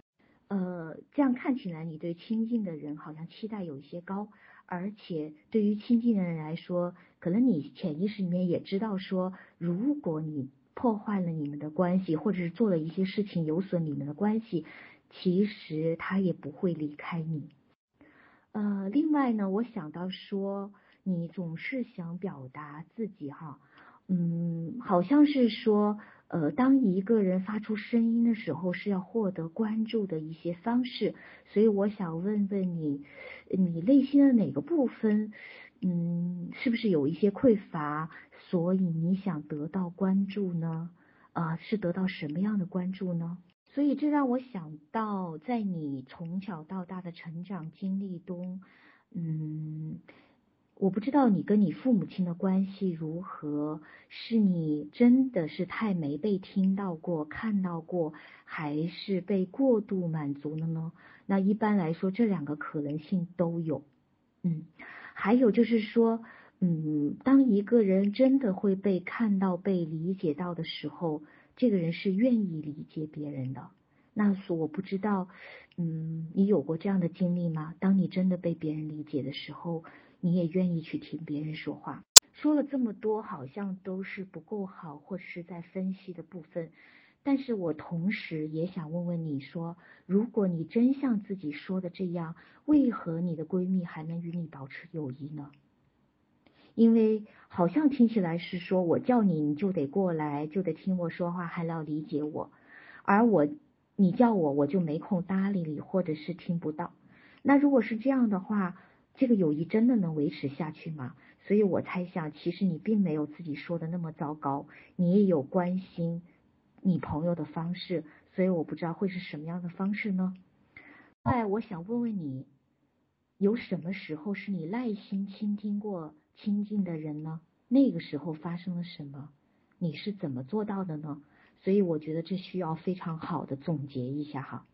呃，这样看起来，你对亲近的人好像期待有一些高，而且对于亲近的人来说，可能你潜意识里面也知道说，如果你破坏了你们的关系，或者是做了一些事情有损你们的关系，其实他也不会离开你。呃，另外呢，我想到说，你总是想表达自己哈。嗯，好像是说，呃，当一个人发出声音的时候，是要获得关注的一些方式。所以我想问问你，你内心的哪个部分，嗯，是不是有一些匮乏？所以你想得到关注呢？啊，是得到什么样的关注呢？所以这让我想到，在你从小到大的成长经历中，嗯。我不知道你跟你父母亲的关系如何，是你真的是太没被听到过、看到过，还是被过度满足了呢？那一般来说，这两个可能性都有。嗯，还有就是说，嗯，当一个人真的会被看到、被理解到的时候，这个人是愿意理解别人的。那我不知道，嗯，你有过这样的经历吗？当你真的被别人理解的时候。你也愿意去听别人说话，说了这么多，好像都是不够好，或者是在分析的部分。但是我同时也想问问你说，如果你真像自己说的这样，为何你的闺蜜还能与你保持友谊呢？因为好像听起来是说我叫你，你就得过来，就得听我说话，还要理解我，而我你叫我，我就没空搭理你，或者是听不到。那如果是这样的话，这个友谊真的能维持下去吗？所以我猜想，其实你并没有自己说的那么糟糕，你也有关心你朋友的方式，所以我不知道会是什么样的方式呢？哎，我想问问你，有什么时候是你耐心倾听过亲近的人呢？那个时候发生了什么？你是怎么做到的呢？所以我觉得这需要非常好的总结一下哈。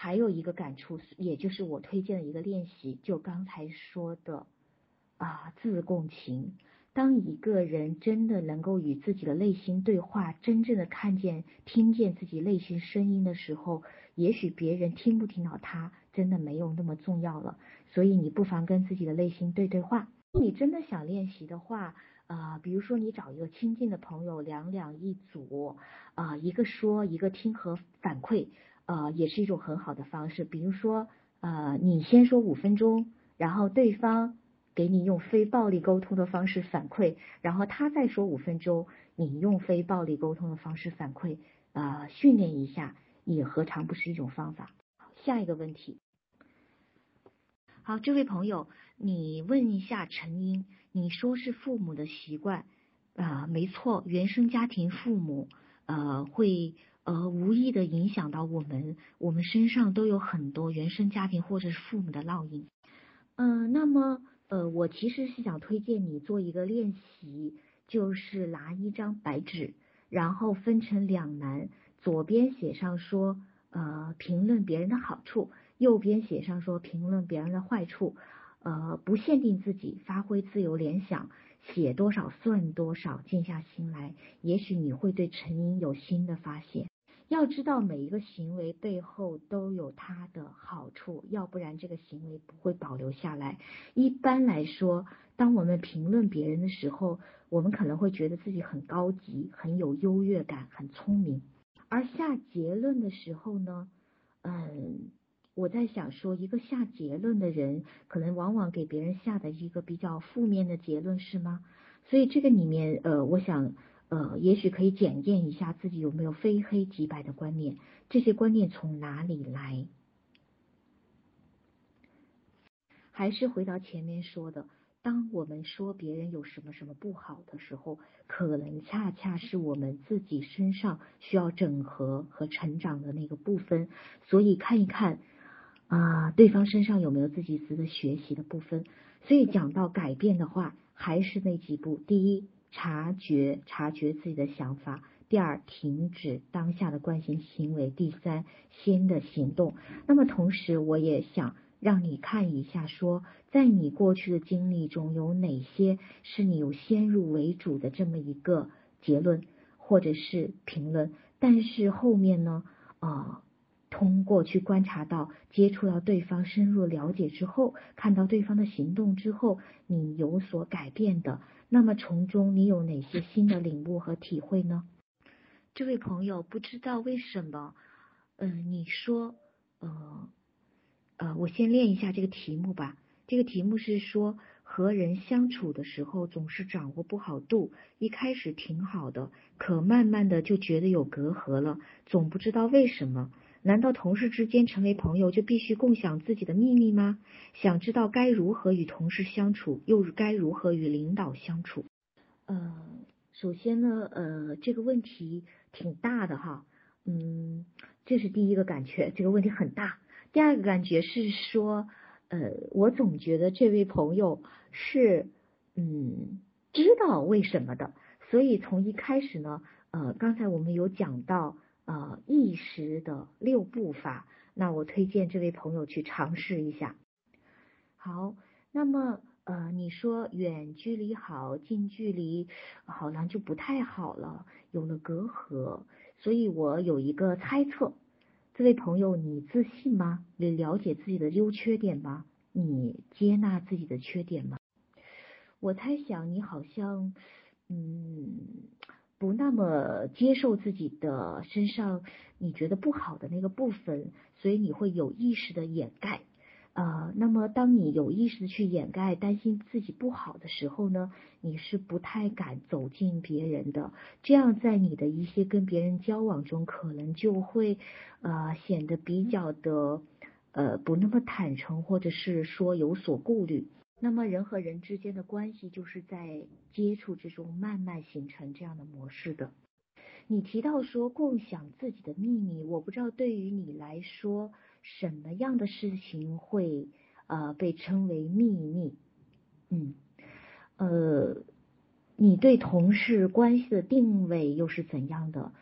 还有一个感触，也就是我推荐的一个练习，就刚才说的啊，自共情。当一个人真的能够与自己的内心对话，真正的看见、听见自己内心声音的时候，也许别人听不听到他，真的没有那么重要了。所以你不妨跟自己的内心对对话。你真的想练习的话，啊，比如说你找一个亲近的朋友，两两一组，啊，一个说，一个听和反馈。呃，也是一种很好的方式。比如说，呃，你先说五分钟，然后对方给你用非暴力沟通的方式反馈，然后他再说五分钟，你用非暴力沟通的方式反馈，呃，训练一下，也何尝不是一种方法？下一个问题，好，这位朋友，你问一下陈英，你说是父母的习惯，啊，没错，原生家庭父母，呃，会。呃，无意的影响到我们，我们身上都有很多原生家庭或者是父母的烙印。嗯，那么呃，我其实是想推荐你做一个练习，就是拿一张白纸，然后分成两栏，左边写上说呃评论别人的好处，右边写上说评论别人的坏处。呃，不限定自己，发挥自由联想，写多少算多少，静下心来，也许你会对成因有新的发现。要知道每一个行为背后都有它的好处，要不然这个行为不会保留下来。一般来说，当我们评论别人的时候，我们可能会觉得自己很高级、很有优越感、很聪明，而下结论的时候呢，嗯，我在想说，一个下结论的人，可能往往给别人下的一个比较负面的结论，是吗？所以这个里面，呃，我想。呃，也许可以检验一下自己有没有非黑即白的观念，这些观念从哪里来？还是回到前面说的，当我们说别人有什么什么不好的时候，可能恰恰是我们自己身上需要整合和成长的那个部分。所以看一看啊，对方身上有没有自己值得学习的部分。所以讲到改变的话，还是那几步：第一。察觉，察觉自己的想法。第二，停止当下的惯性行为。第三，新的行动。那么同时，我也想让你看一下，说在你过去的经历中有哪些是你有先入为主的这么一个结论或者是评论，但是后面呢，啊。通过去观察到、接触到对方、深入了解之后，看到对方的行动之后，你有所改变的，那么从中你有哪些新的领悟和体会呢？这位朋友，不知道为什么，嗯，你说，呃，呃，我先练一下这个题目吧。这个题目是说，和人相处的时候总是掌握不好度，一开始挺好的，可慢慢的就觉得有隔阂了，总不知道为什么。难道同事之间成为朋友就必须共享自己的秘密吗？想知道该如何与同事相处，又该如何与领导相处？呃，首先呢，呃，这个问题挺大的哈，嗯，这是第一个感觉，这个问题很大。第二个感觉是说，呃，我总觉得这位朋友是，嗯，知道为什么的，所以从一开始呢，呃，刚才我们有讲到。呃，意识的六步法，那我推荐这位朋友去尝试一下。好，那么呃，你说远距离好，近距离好像就不太好了，有了隔阂，所以我有一个猜测，这位朋友，你自信吗？你了解自己的优缺点吗？你接纳自己的缺点吗？我猜想你好像，嗯。不那么接受自己的身上你觉得不好的那个部分，所以你会有意识的掩盖。呃，那么当你有意识的去掩盖，担心自己不好的时候呢，你是不太敢走进别人的。这样在你的一些跟别人交往中，可能就会呃显得比较的呃不那么坦诚，或者是说有所顾虑。那么人和人之间的关系就是在接触之中慢慢形成这样的模式的。你提到说共享自己的秘密，我不知道对于你来说什么样的事情会呃被称为秘密？嗯，呃，你对同事关系的定位又是怎样的？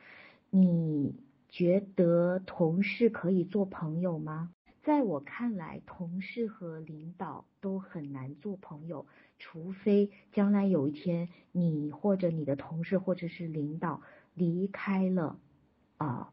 你觉得同事可以做朋友吗？在我看来，同事和领导都很难做朋友，除非将来有一天你或者你的同事或者是领导离开了啊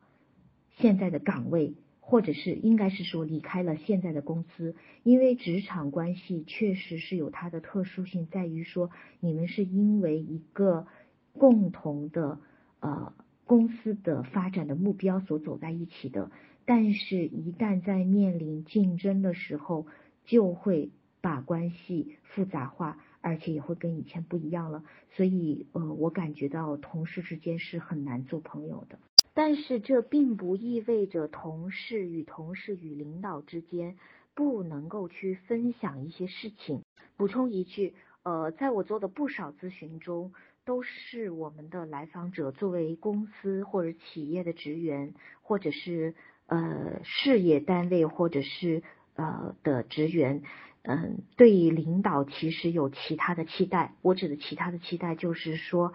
现在的岗位，或者是应该是说离开了现在的公司，因为职场关系确实是有它的特殊性，在于说你们是因为一个共同的呃公司的发展的目标所走在一起的。但是，一旦在面临竞争的时候，就会把关系复杂化，而且也会跟以前不一样了。所以，呃，我感觉到同事之间是很难做朋友的。但是，这并不意味着同事与同事与领导之间不能够去分享一些事情。补充一句，呃，在我做的不少咨询中，都是我们的来访者作为公司或者企业的职员，或者是。呃，事业单位或者是呃的职员，嗯，对于领导其实有其他的期待。我指的其他的期待，就是说，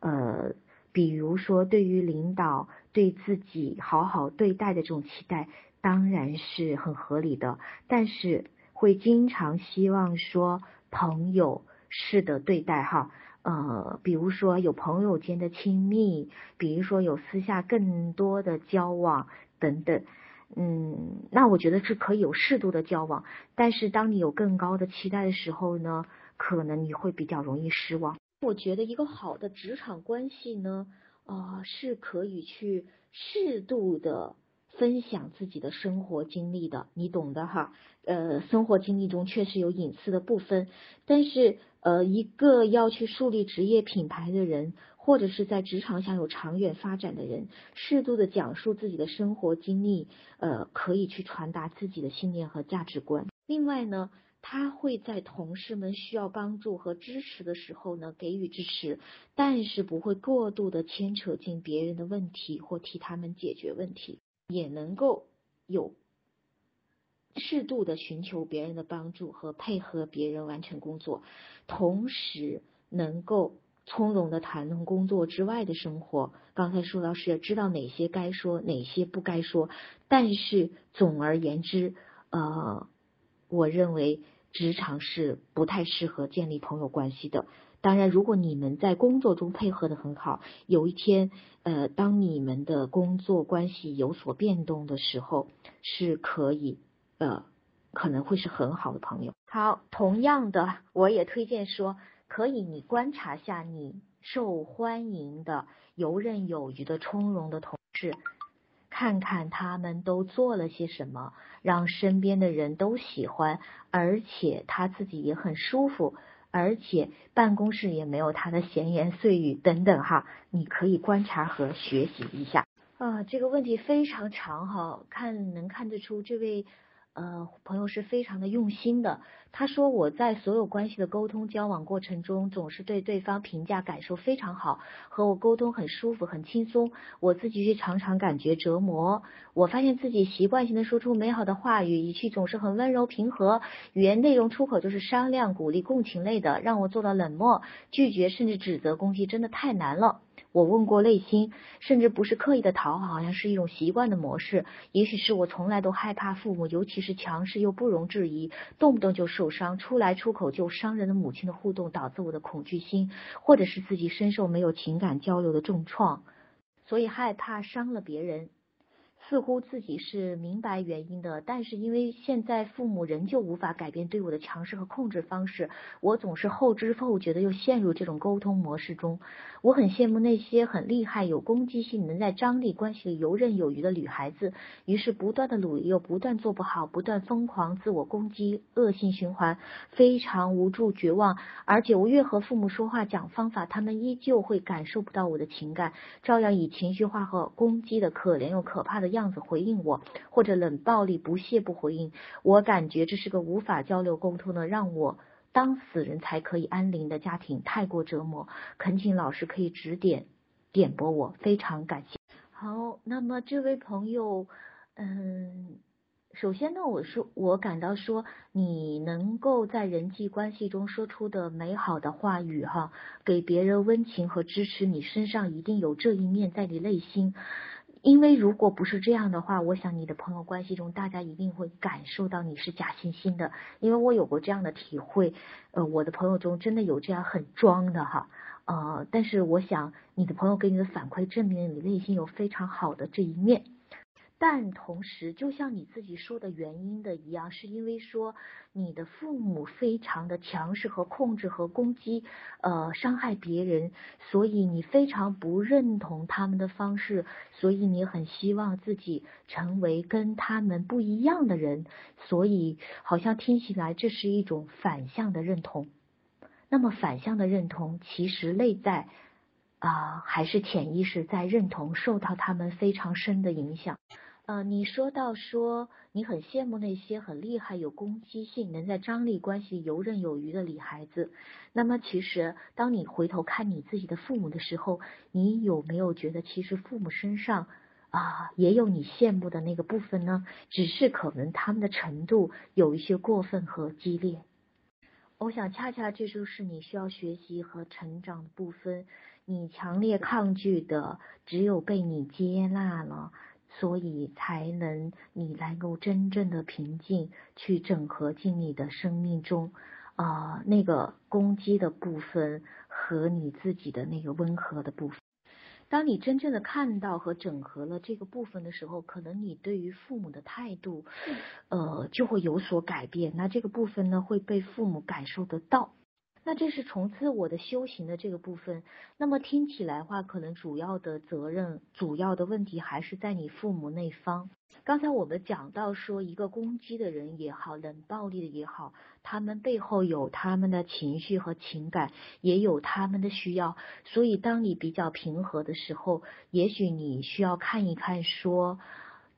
呃，比如说对于领导对自己好好对待的这种期待，当然是很合理的。但是会经常希望说朋友式的对待哈，呃，比如说有朋友间的亲密，比如说有私下更多的交往。等等，嗯，那我觉得是可以有适度的交往，但是当你有更高的期待的时候呢，可能你会比较容易失望。我觉得一个好的职场关系呢，啊，是可以去适度的分享自己的生活经历的，你懂的哈。呃，生活经历中确实有隐私的部分，但是呃，一个要去树立职业品牌的人。或者是在职场享有长远发展的人，适度的讲述自己的生活经历，呃，可以去传达自己的信念和价值观。另外呢，他会在同事们需要帮助和支持的时候呢，给予支持，但是不会过度的牵扯进别人的问题或替他们解决问题，也能够有适度的寻求别人的帮助和配合别人完成工作，同时能够。从容的谈论工作之外的生活。刚才说到是知道哪些该说，哪些不该说。但是总而言之，呃，我认为职场是不太适合建立朋友关系的。当然，如果你们在工作中配合的很好，有一天，呃，当你们的工作关系有所变动的时候，是可以，呃，可能会是很好的朋友。好，同样的，我也推荐说。可以，你观察下你受欢迎的、游刃有余的、从容的同事。看看他们都做了些什么，让身边的人都喜欢，而且他自己也很舒服，而且办公室也没有他的闲言碎语等等哈，你可以观察和学习一下啊。这个问题非常长哈，看能看得出这位。呃，朋友是非常的用心的。他说我在所有关系的沟通交往过程中，总是对对方评价感受非常好，和我沟通很舒服很轻松。我自己却常常感觉折磨。我发现自己习惯性的说出美好的话语，语气总是很温柔平和，语言内容出口就是商量、鼓励、共情类的，让我做到冷漠、拒绝甚至指责、攻击，真的太难了。我问过内心，甚至不是刻意的讨好，好像是一种习惯的模式。也许是我从来都害怕父母，尤其是强势又不容置疑、动不动就受伤、出来出口就伤人的母亲的互动，导致我的恐惧心，或者是自己深受没有情感交流的重创，所以害怕伤了别人。似乎自己是明白原因的，但是因为现在父母仍旧无法改变对我的强势和控制方式，我总是后知后觉的又陷入这种沟通模式中。我很羡慕那些很厉害、有攻击性、能在张力关系里游刃有余的女孩子，于是不断的努力又不断做不好，不断疯狂自我攻击，恶性循环，非常无助绝望。而且我越和父母说话讲方法，他们依旧会感受不到我的情感，照样以情绪化和攻击的可怜又可怕的。样子回应我，或者冷暴力不屑不回应，我感觉这是个无法交流沟通的，让我当死人才可以安宁的家庭，太过折磨。恳请老师可以指点点拨我，非常感谢。好，那么这位朋友，嗯，首先呢，我说我感到说你能够在人际关系中说出的美好的话语哈，给别人温情和支持，你身上一定有这一面在你内心。因为如果不是这样的话，我想你的朋友关系中，大家一定会感受到你是假惺惺的。因为我有过这样的体会，呃，我的朋友中真的有这样很装的哈，呃，但是我想你的朋友给你的反馈证明你内心有非常好的这一面。但同时，就像你自己说的原因的一样，是因为说你的父母非常的强势和控制和攻击，呃，伤害别人，所以你非常不认同他们的方式，所以你很希望自己成为跟他们不一样的人，所以好像听起来这是一种反向的认同。那么反向的认同，其实内在啊，还是潜意识在认同，受到他们非常深的影响。呃，你说到说你很羡慕那些很厉害、有攻击性、能在张力关系游刃有余的女孩子。那么，其实当你回头看你自己的父母的时候，你有没有觉得其实父母身上啊也有你羡慕的那个部分呢？只是可能他们的程度有一些过分和激烈。我想，恰恰这就是你需要学习和成长的部分。你强烈抗拒的，只有被你接纳了。所以才能你能够真正的平静，去整合进你的生命中啊那个攻击的部分和你自己的那个温和的部分。当你真正的看到和整合了这个部分的时候，可能你对于父母的态度，呃就会有所改变。那这个部分呢会被父母感受得到。那这是从自我的修行的这个部分。那么听起来话，可能主要的责任、主要的问题还是在你父母那方。刚才我们讲到说，一个攻击的人也好，冷暴力的也好，他们背后有他们的情绪和情感，也有他们的需要。所以，当你比较平和的时候，也许你需要看一看说。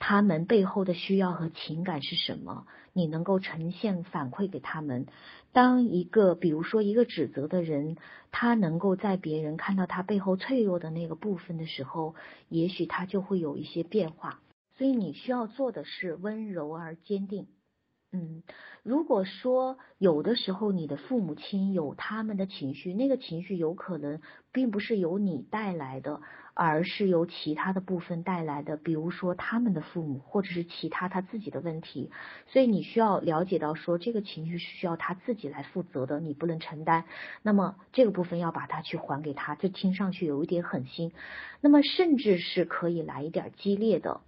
他们背后的需要和情感是什么？你能够呈现反馈给他们。当一个，比如说一个指责的人，他能够在别人看到他背后脆弱的那个部分的时候，也许他就会有一些变化。所以你需要做的是温柔而坚定。嗯，如果说有的时候你的父母亲有他们的情绪，那个情绪有可能并不是由你带来的，而是由其他的部分带来的，比如说他们的父母或者是其他他自己的问题，所以你需要了解到说这个情绪是需要他自己来负责的，你不能承担。那么这个部分要把它去还给他，这听上去有一点狠心，那么甚至是可以来一点激烈的，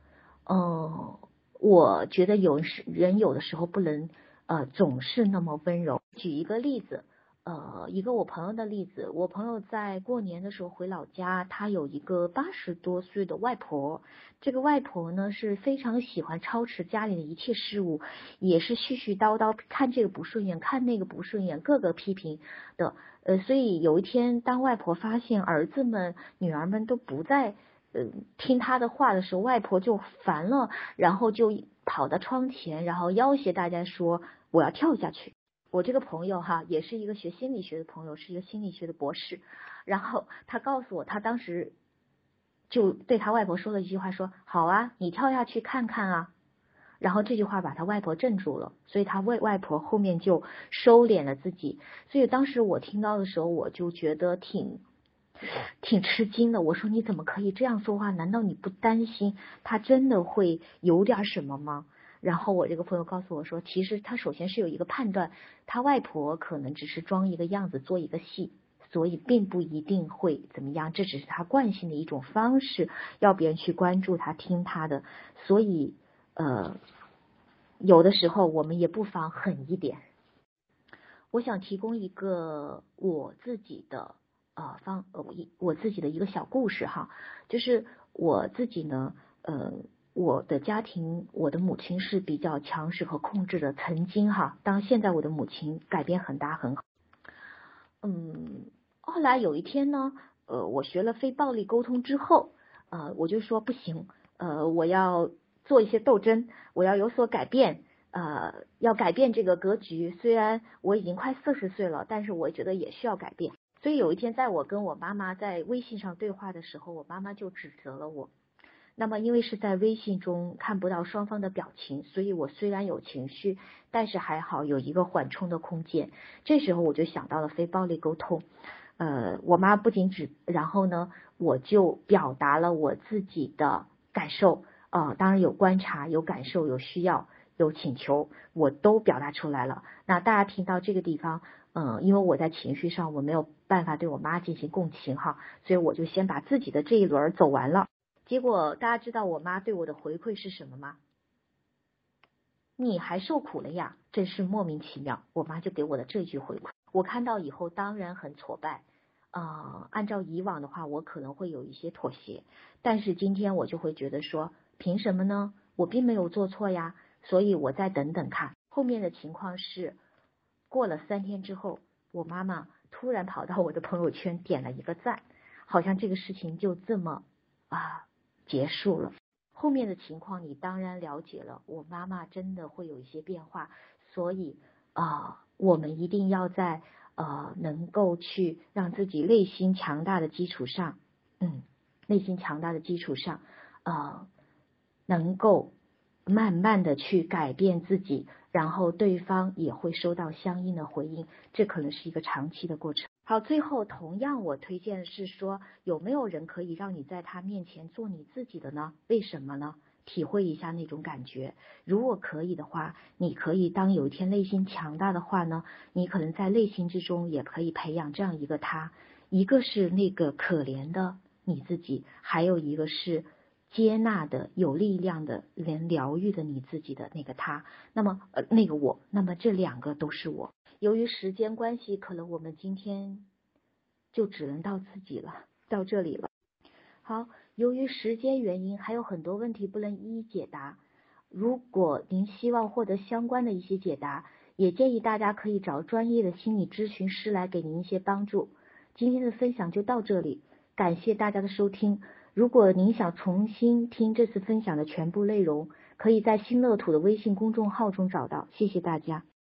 嗯。我觉得有人有的时候不能呃总是那么温柔。举一个例子，呃，一个我朋友的例子，我朋友在过年的时候回老家，他有一个八十多岁的外婆，这个外婆呢是非常喜欢操持家里的一切事务，也是絮絮叨叨，看这个不顺眼，看那个不顺眼，各个批评的。呃，所以有一天，当外婆发现儿子们、女儿们都不在呃听她的话的时候，外婆就烦了，然后就跑到窗前，然后要挟大家说：“我要跳下去。”我这个朋友哈，也是一个学心理学的朋友，是一个心理学的博士。然后他告诉我，他当时就对他外婆说了一句话，说：“好啊，你跳下去看看啊。”然后这句话把他外婆镇住了，所以他外外婆后面就收敛了自己。所以当时我听到的时候，我就觉得挺挺吃惊的。我说：“你怎么可以这样说话？难道你不担心他真的会有点什么吗？”然后我这个朋友告诉我说，其实他首先是有一个判断，他外婆可能只是装一个样子，做一个戏，所以并不一定会怎么样，这只是他惯性的一种方式，要别人去关注他、听他的。所以，呃，有的时候我们也不妨狠一点。我想提供一个我自己的呃方呃我我自己的一个小故事哈，就是我自己呢，呃。我的家庭，我的母亲是比较强势和控制的。曾经哈，当现在我的母亲改变很大很好。嗯，后来有一天呢，呃，我学了非暴力沟通之后，呃，我就说不行，呃，我要做一些斗争，我要有所改变，呃，要改变这个格局。虽然我已经快四十岁了，但是我觉得也需要改变。所以有一天，在我跟我妈妈在微信上对话的时候，我妈妈就指责了我。那么，因为是在微信中看不到双方的表情，所以我虽然有情绪，但是还好有一个缓冲的空间。这时候我就想到了非暴力沟通。呃，我妈不仅只，然后呢，我就表达了我自己的感受。呃，当然有观察、有感受、有需要、有请求，我都表达出来了。那大家听到这个地方，嗯，因为我在情绪上我没有办法对我妈进行共情哈，所以我就先把自己的这一轮走完了。结果大家知道我妈对我的回馈是什么吗？你还受苦了呀，真是莫名其妙。我妈就给我的这句回馈，我看到以后当然很挫败啊。按照以往的话，我可能会有一些妥协，但是今天我就会觉得说，凭什么呢？我并没有做错呀，所以我再等等看。后面的情况是，过了三天之后，我妈妈突然跑到我的朋友圈点了一个赞，好像这个事情就这么啊。结束了，后面的情况你当然了解了。我妈妈真的会有一些变化，所以啊，我们一定要在呃能够去让自己内心强大的基础上，嗯，内心强大的基础上，呃，能够慢慢的去改变自己，然后对方也会收到相应的回应。这可能是一个长期的过程。好，最后同样我推荐是说，有没有人可以让你在他面前做你自己的呢？为什么呢？体会一下那种感觉。如果可以的话，你可以当有一天内心强大的话呢，你可能在内心之中也可以培养这样一个他，一个是那个可怜的你自己，还有一个是接纳的、有力量的、能疗愈的你自己的那个他。那么呃，那个我，那么这两个都是我。由于时间关系，可能我们今天就只能到自己了，到这里了。好，由于时间原因，还有很多问题不能一一解答。如果您希望获得相关的一些解答，也建议大家可以找专业的心理咨询师来给您一些帮助。今天的分享就到这里，感谢大家的收听。如果您想重新听这次分享的全部内容，可以在新乐土的微信公众号中找到。谢谢大家。